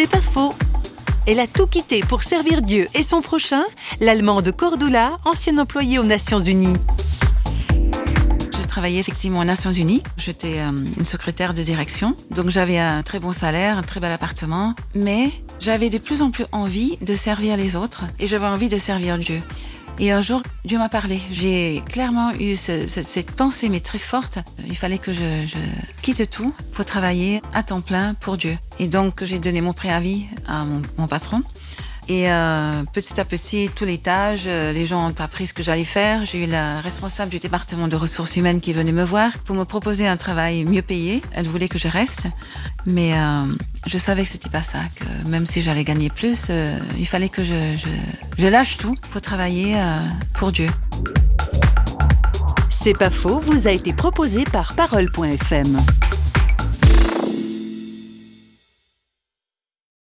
C'est pas faux. Elle a tout quitté pour servir Dieu et son prochain, l'Allemande Cordula, ancienne employée aux Nations Unies. J'ai travaillé effectivement aux Nations Unies. J'étais euh, une secrétaire de direction. Donc j'avais un très bon salaire, un très bel appartement. Mais j'avais de plus en plus envie de servir les autres et j'avais envie de servir Dieu. Et un jour, Dieu m'a parlé. J'ai clairement eu ce- ce- cette pensée, mais très forte. Il fallait que je, quitte tout pour travailler à temps plein pour Dieu. Et donc, j'ai donné mon préavis à mon patron. Et euh, petit à petit, tous les tâches, euh, les gens ont appris ce que j'allais faire. J'ai eu la responsable du département de ressources humaines qui venue me voir pour me proposer un travail mieux payé. Elle voulait que je reste, mais euh, je savais que c'était pas ça. Que même si j'allais gagner plus, il fallait que je, je, lâche tout pour travailler pour Dieu. C'est pas faux vous a été proposé par Parole.fm.